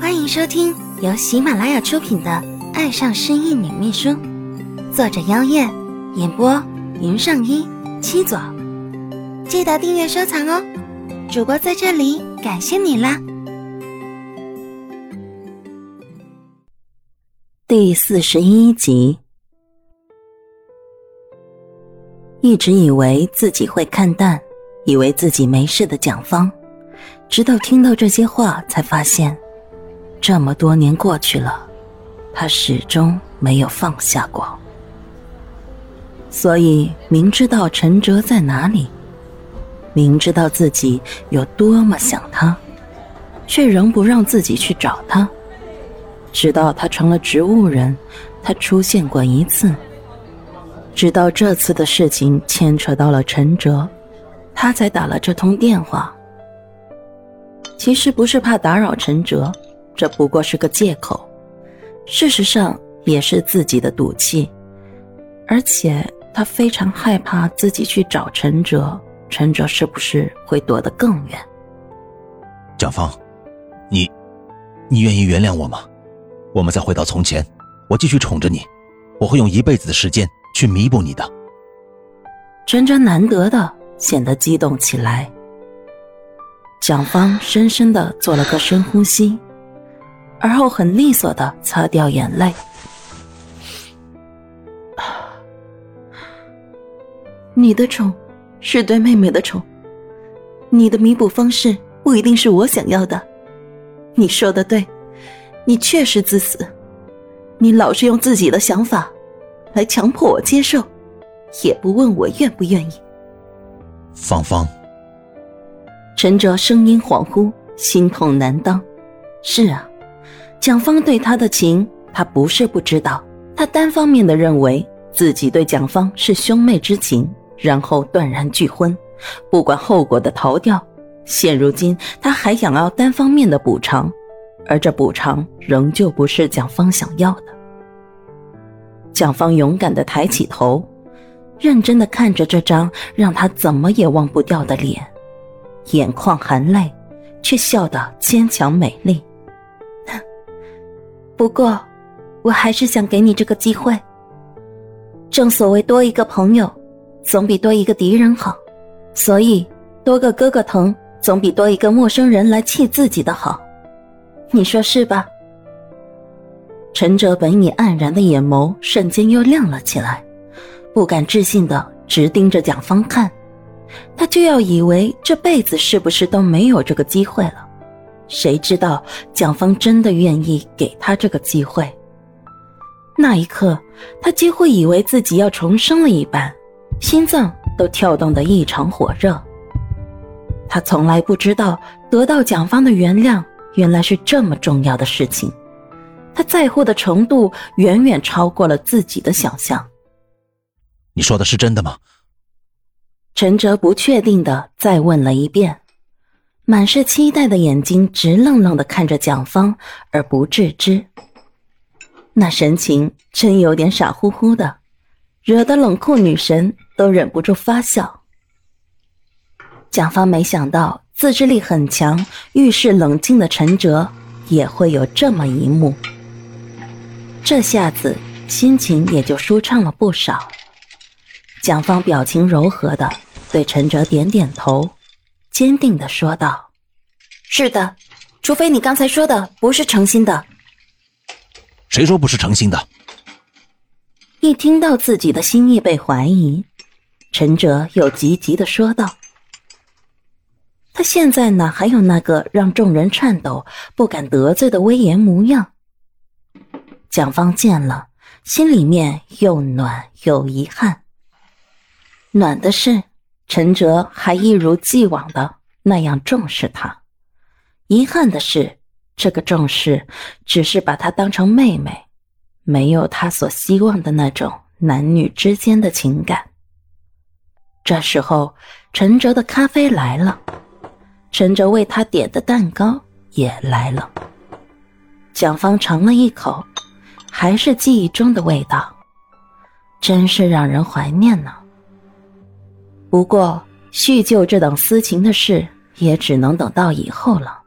欢迎收听由喜马拉雅出品的《爱上失忆女秘书》，作者：妖艳，演播：云上一七左。记得订阅收藏哦！主播在这里感谢你啦！第四十一集，一直以为自己会看淡，以为自己没事的蒋芳，直到听到这些话，才发现。这么多年过去了，他始终没有放下过。所以明知道陈哲在哪里，明知道自己有多么想他，却仍不让自己去找他。直到他成了植物人，他出现过一次。直到这次的事情牵扯到了陈哲，他才打了这通电话。其实不是怕打扰陈哲。这不过是个借口，事实上也是自己的赌气，而且他非常害怕自己去找陈哲，陈哲是不是会躲得更远？蒋芳，你，你愿意原谅我吗？我们再回到从前，我继续宠着你，我会用一辈子的时间去弥补你的。陈哲难得的显得激动起来，蒋芳深深的做了个深呼吸。而后很利索的擦掉眼泪。你的宠，是对妹妹的宠。你的弥补方式不一定是我想要的。你说的对，你确实自私。你老是用自己的想法，来强迫我接受，也不问我愿不愿意。芳芳，陈哲声音恍惚，心痛难当。是啊。蒋芳对他的情，他不是不知道。他单方面的认为自己对蒋芳是兄妹之情，然后断然拒婚，不管后果的逃掉。现如今，他还想要单方面的补偿，而这补偿仍旧不是蒋芳想要的。蒋芳勇敢的抬起头，认真的看着这张让他怎么也忘不掉的脸，眼眶含泪，却笑得坚强美丽。不过，我还是想给你这个机会。正所谓多一个朋友，总比多一个敌人好，所以多个哥哥疼，总比多一个陌生人来气自己的好。你说是吧？陈哲本已黯然的眼眸瞬间又亮了起来，不敢置信的直盯着蒋芳看，他就要以为这辈子是不是都没有这个机会了。谁知道蒋方真的愿意给他这个机会？那一刻，他几乎以为自己要重生了一般，心脏都跳动得异常火热。他从来不知道得到蒋方的原谅原来是这么重要的事情，他在乎的程度远远超过了自己的想象。你说的是真的吗？陈哲不确定的再问了一遍。满是期待的眼睛直愣愣的看着蒋芳，而不置之。那神情真有点傻乎乎的，惹得冷酷女神都忍不住发笑。蒋芳没想到自制力很强、遇事冷静的陈哲也会有这么一幕，这下子心情也就舒畅了不少。蒋芳表情柔和的对陈哲点点头。坚定的说道：“是的，除非你刚才说的不是诚心的。”谁说不是诚心的？一听到自己的心意被怀疑，陈哲又急急的说道：“他现在哪还有那个让众人颤抖、不敢得罪的威严模样？”蒋方见了，心里面又暖又遗憾。暖的是。陈哲还一如既往的那样重视她，遗憾的是，这个重视只是把她当成妹妹，没有他所希望的那种男女之间的情感。这时候，陈哲的咖啡来了，陈哲为他点的蛋糕也来了。蒋芳尝了一口，还是记忆中的味道，真是让人怀念呢。不过，叙旧这等私情的事，也只能等到以后了。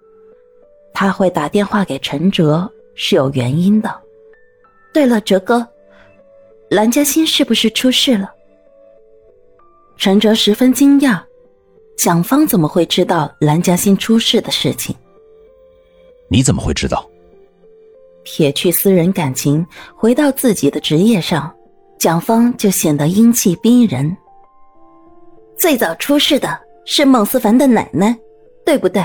他会打电话给陈哲是有原因的。对了，哲哥，蓝嘉欣是不是出事了？陈哲十分惊讶，蒋芳怎么会知道蓝嘉欣出事的事情？你怎么会知道？撇去私人感情，回到自己的职业上，蒋芳就显得英气逼人。最早出事的是孟思凡的奶奶，对不对？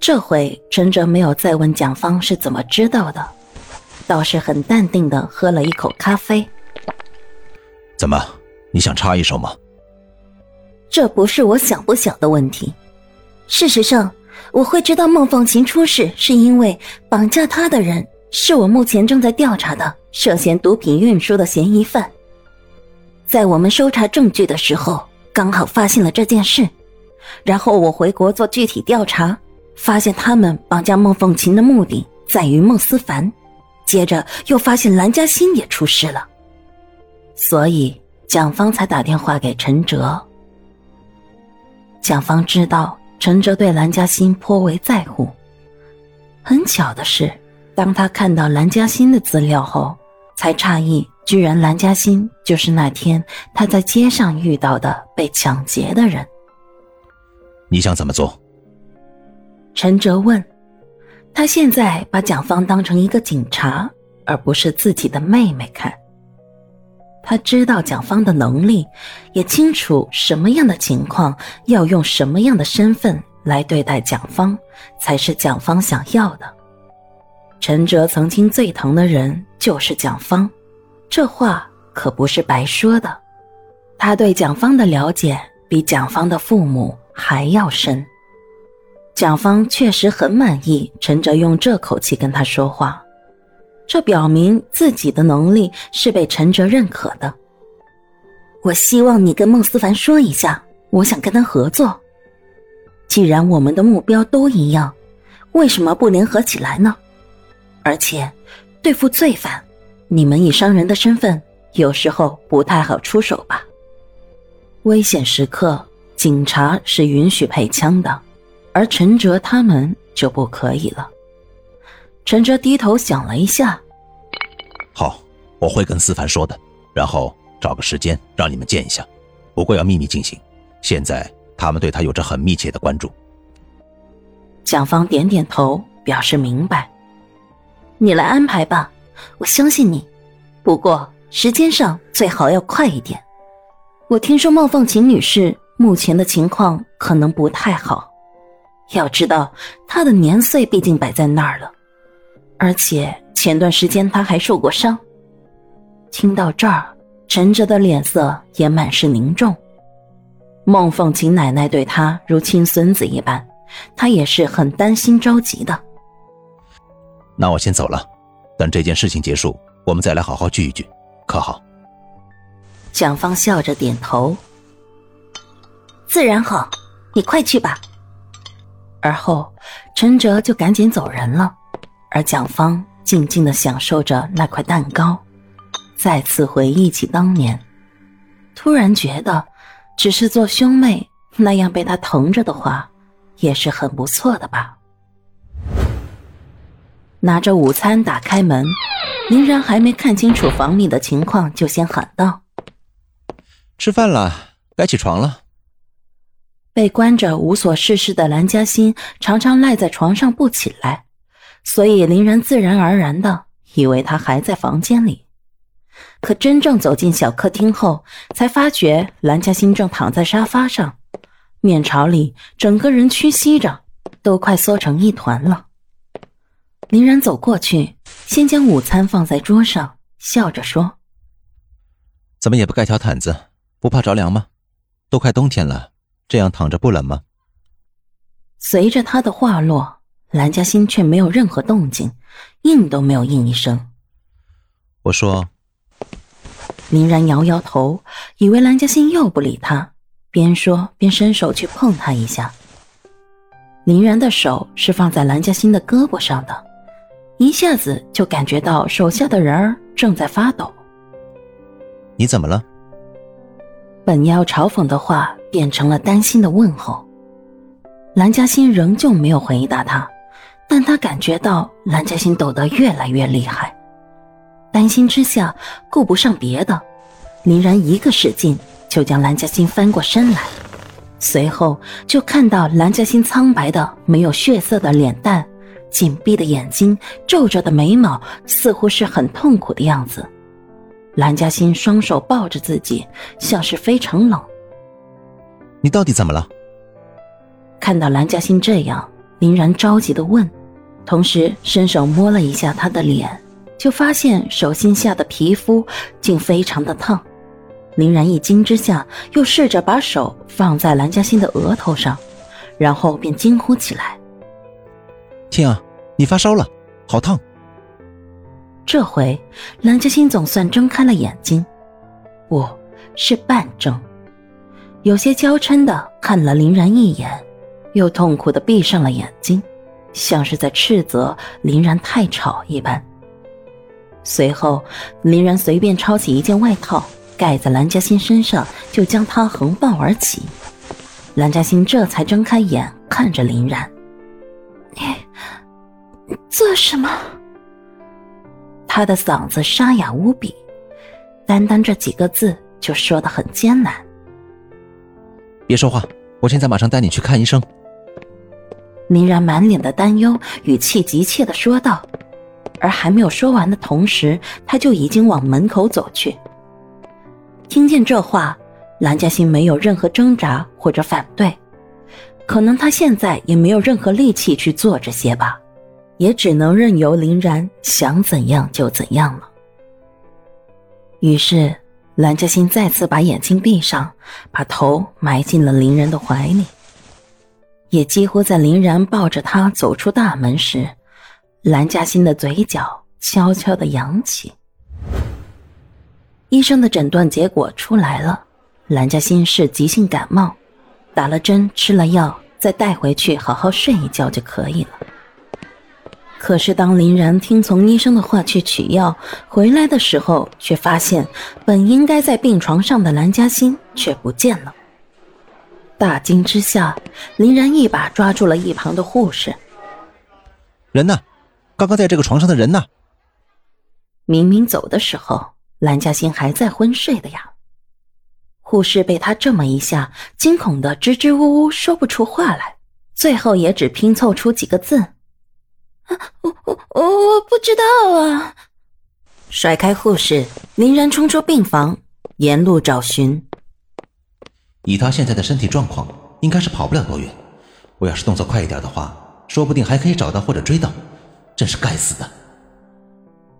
这回陈哲没有再问蒋芳是怎么知道的，倒是很淡定的喝了一口咖啡。怎么？你想插一手吗？这不是我想不想的问题。事实上，我会知道孟凤琴出事，是因为绑架她的人是我目前正在调查的涉嫌毒品运输的嫌疑犯。在我们搜查证据的时候，刚好发现了这件事，然后我回国做具体调查，发现他们绑架孟凤琴的目的在于孟思凡，接着又发现兰嘉欣也出事了，所以。蒋方才打电话给陈哲。蒋芳知道陈哲对兰嘉欣颇为在乎。很巧的是，当他看到兰嘉欣的资料后，才诧异，居然蓝嘉欣就是那天他在街上遇到的被抢劫的人。你想怎么做？陈哲问。他现在把蒋芳当成一个警察，而不是自己的妹妹看。他知道蒋芳的能力，也清楚什么样的情况要用什么样的身份来对待蒋芳，才是蒋芳想要的。陈哲曾经最疼的人就是蒋芳，这话可不是白说的。他对蒋芳的了解比蒋芳的父母还要深。蒋芳确实很满意陈哲用这口气跟他说话。这表明自己的能力是被陈哲认可的。我希望你跟孟思凡说一下，我想跟他合作。既然我们的目标都一样，为什么不联合起来呢？而且，对付罪犯，你们以商人的身份，有时候不太好出手吧？危险时刻，警察是允许配枪的，而陈哲他们就不可以了。陈哲低头想了一下，好，我会跟思凡说的，然后找个时间让你们见一下，不过要秘密进行。现在他们对他有着很密切的关注。蒋芳点点头，表示明白。你来安排吧，我相信你。不过时间上最好要快一点。我听说孟凤琴女士目前的情况可能不太好，要知道她的年岁毕竟摆在那儿了。而且前段时间她还受过伤。听到这儿，陈哲的脸色也满是凝重。孟凤琴奶奶对他如亲孙子一般，他也是很担心着急的。那我先走了，等这件事情结束，我们再来好好聚一聚，可好？蒋芳笑着点头。自然好，你快去吧。而后，陈哲就赶紧走人了。而蒋芳静静的享受着那块蛋糕，再次回忆起当年，突然觉得，只是做兄妹那样被他疼着的话，也是很不错的吧。拿着午餐打开门，林然还没看清楚房里的情况，就先喊道：“吃饭了，该起床了。”被关着无所事事的蓝嘉欣常常赖在床上不起来。所以林然自然而然的以为他还在房间里，可真正走进小客厅后，才发觉蓝嘉欣正躺在沙发上，面朝里，整个人屈膝着，都快缩成一团了。林然走过去，先将午餐放在桌上，笑着说：“怎么也不盖条毯子，不怕着凉吗？都快冬天了，这样躺着不冷吗？”随着他的话落。蓝嘉欣却没有任何动静，应都没有应一声。我说：“林然摇摇头，以为蓝嘉欣又不理他，边说边伸手去碰他一下。林然的手是放在蓝嘉欣的胳膊上的，一下子就感觉到手下的人儿正在发抖。你怎么了？本要嘲讽的话变成了担心的问候。蓝嘉欣仍旧没有回答他。但他感觉到蓝嘉欣抖得越来越厉害，担心之下，顾不上别的，林然一个使劲就将蓝嘉欣翻过身来，随后就看到蓝嘉欣苍白的没有血色的脸蛋，紧闭的眼睛，皱着的眉毛，似乎是很痛苦的样子。蓝嘉欣双手抱着自己，像是非常冷。你到底怎么了？看到蓝嘉欣这样，林然着急的问，同时伸手摸了一下她的脸，就发现手心下的皮肤竟非常的烫。林然一惊之下，又试着把手放在蓝嘉欣的额头上，然后便惊呼起来：“天啊，你发烧了，好烫！”这回蓝嘉欣总算睁开了眼睛，不是半睁，有些娇嗔的看了林然一眼，又痛苦的闭上了眼睛，像是在斥责林然太吵一般。随后，林然随便抄起一件外套盖在蓝嘉欣身上，就将她横抱而起。蓝嘉欣这才睁开眼看着林然：“做什么？”他的嗓子沙哑无比，单单这几个字就说的很艰难。别说话，我现在马上带你去看医生。林然满脸的担忧，语气急切的说道，而还没有说完的同时，他就已经往门口走去。听见这话，蓝嘉欣没有任何挣扎或者反对，可能他现在也没有任何力气去做这些吧。也只能任由林然想怎样就怎样了。于是，蓝嘉欣再次把眼睛闭上，把头埋进了林然的怀里。也几乎在林然抱着他走出大门时，蓝嘉欣的嘴角悄悄的扬起。医生的诊断结果出来了，蓝嘉欣是急性感冒，打了针，吃了药，再带回去好好睡一觉就可以了。可是，当林然听从医生的话去取药回来的时候，却发现本应该在病床上的蓝嘉欣却不见了。大惊之下，林然一把抓住了一旁的护士：“人呢？刚刚在这个床上的人呢？”明明走的时候，蓝嘉欣还在昏睡的呀。护士被他这么一下，惊恐的支支吾吾说不出话来，最后也只拼凑出几个字。我我我我不知道啊！甩开护士，林然冲出病房，沿路找寻。以他现在的身体状况，应该是跑不了多远。我要是动作快一点的话，说不定还可以找到或者追到。真是该死的！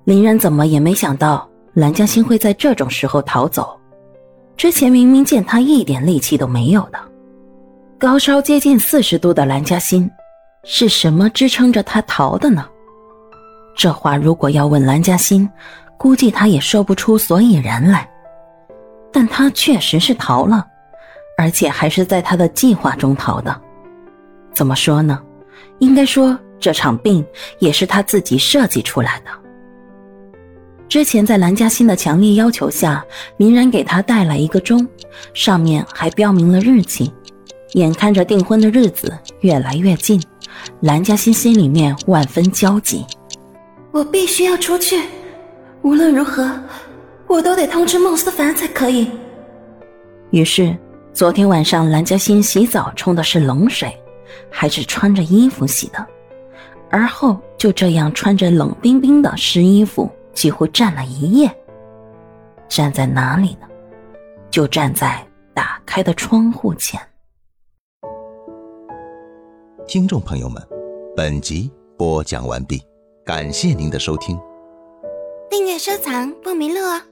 林然怎么也没想到蓝嘉欣会在这种时候逃走。之前明明见他一点力气都没有的，高烧接近四十度的蓝嘉欣。是什么支撑着他逃的呢？这话如果要问蓝嘉欣，估计他也说不出所以然来。但他确实是逃了，而且还是在他的计划中逃的。怎么说呢？应该说这场病也是他自己设计出来的。之前在蓝嘉欣的强烈要求下，林然给他带来一个钟，上面还标明了日期。眼看着订婚的日子越来越近。蓝嘉欣心里面万分焦急，我必须要出去，无论如何，我都得通知孟思凡才可以。于是，昨天晚上蓝嘉欣洗澡冲的是冷水，还是穿着衣服洗的，而后就这样穿着冷冰冰的湿衣服，几乎站了一夜。站在哪里呢？就站在打开的窗户前。听众朋友们，本集播讲完毕，感谢您的收听。订阅收藏不迷路哦，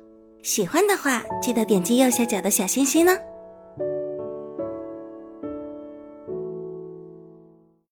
喜欢的话记得点击右下角的小心心呢。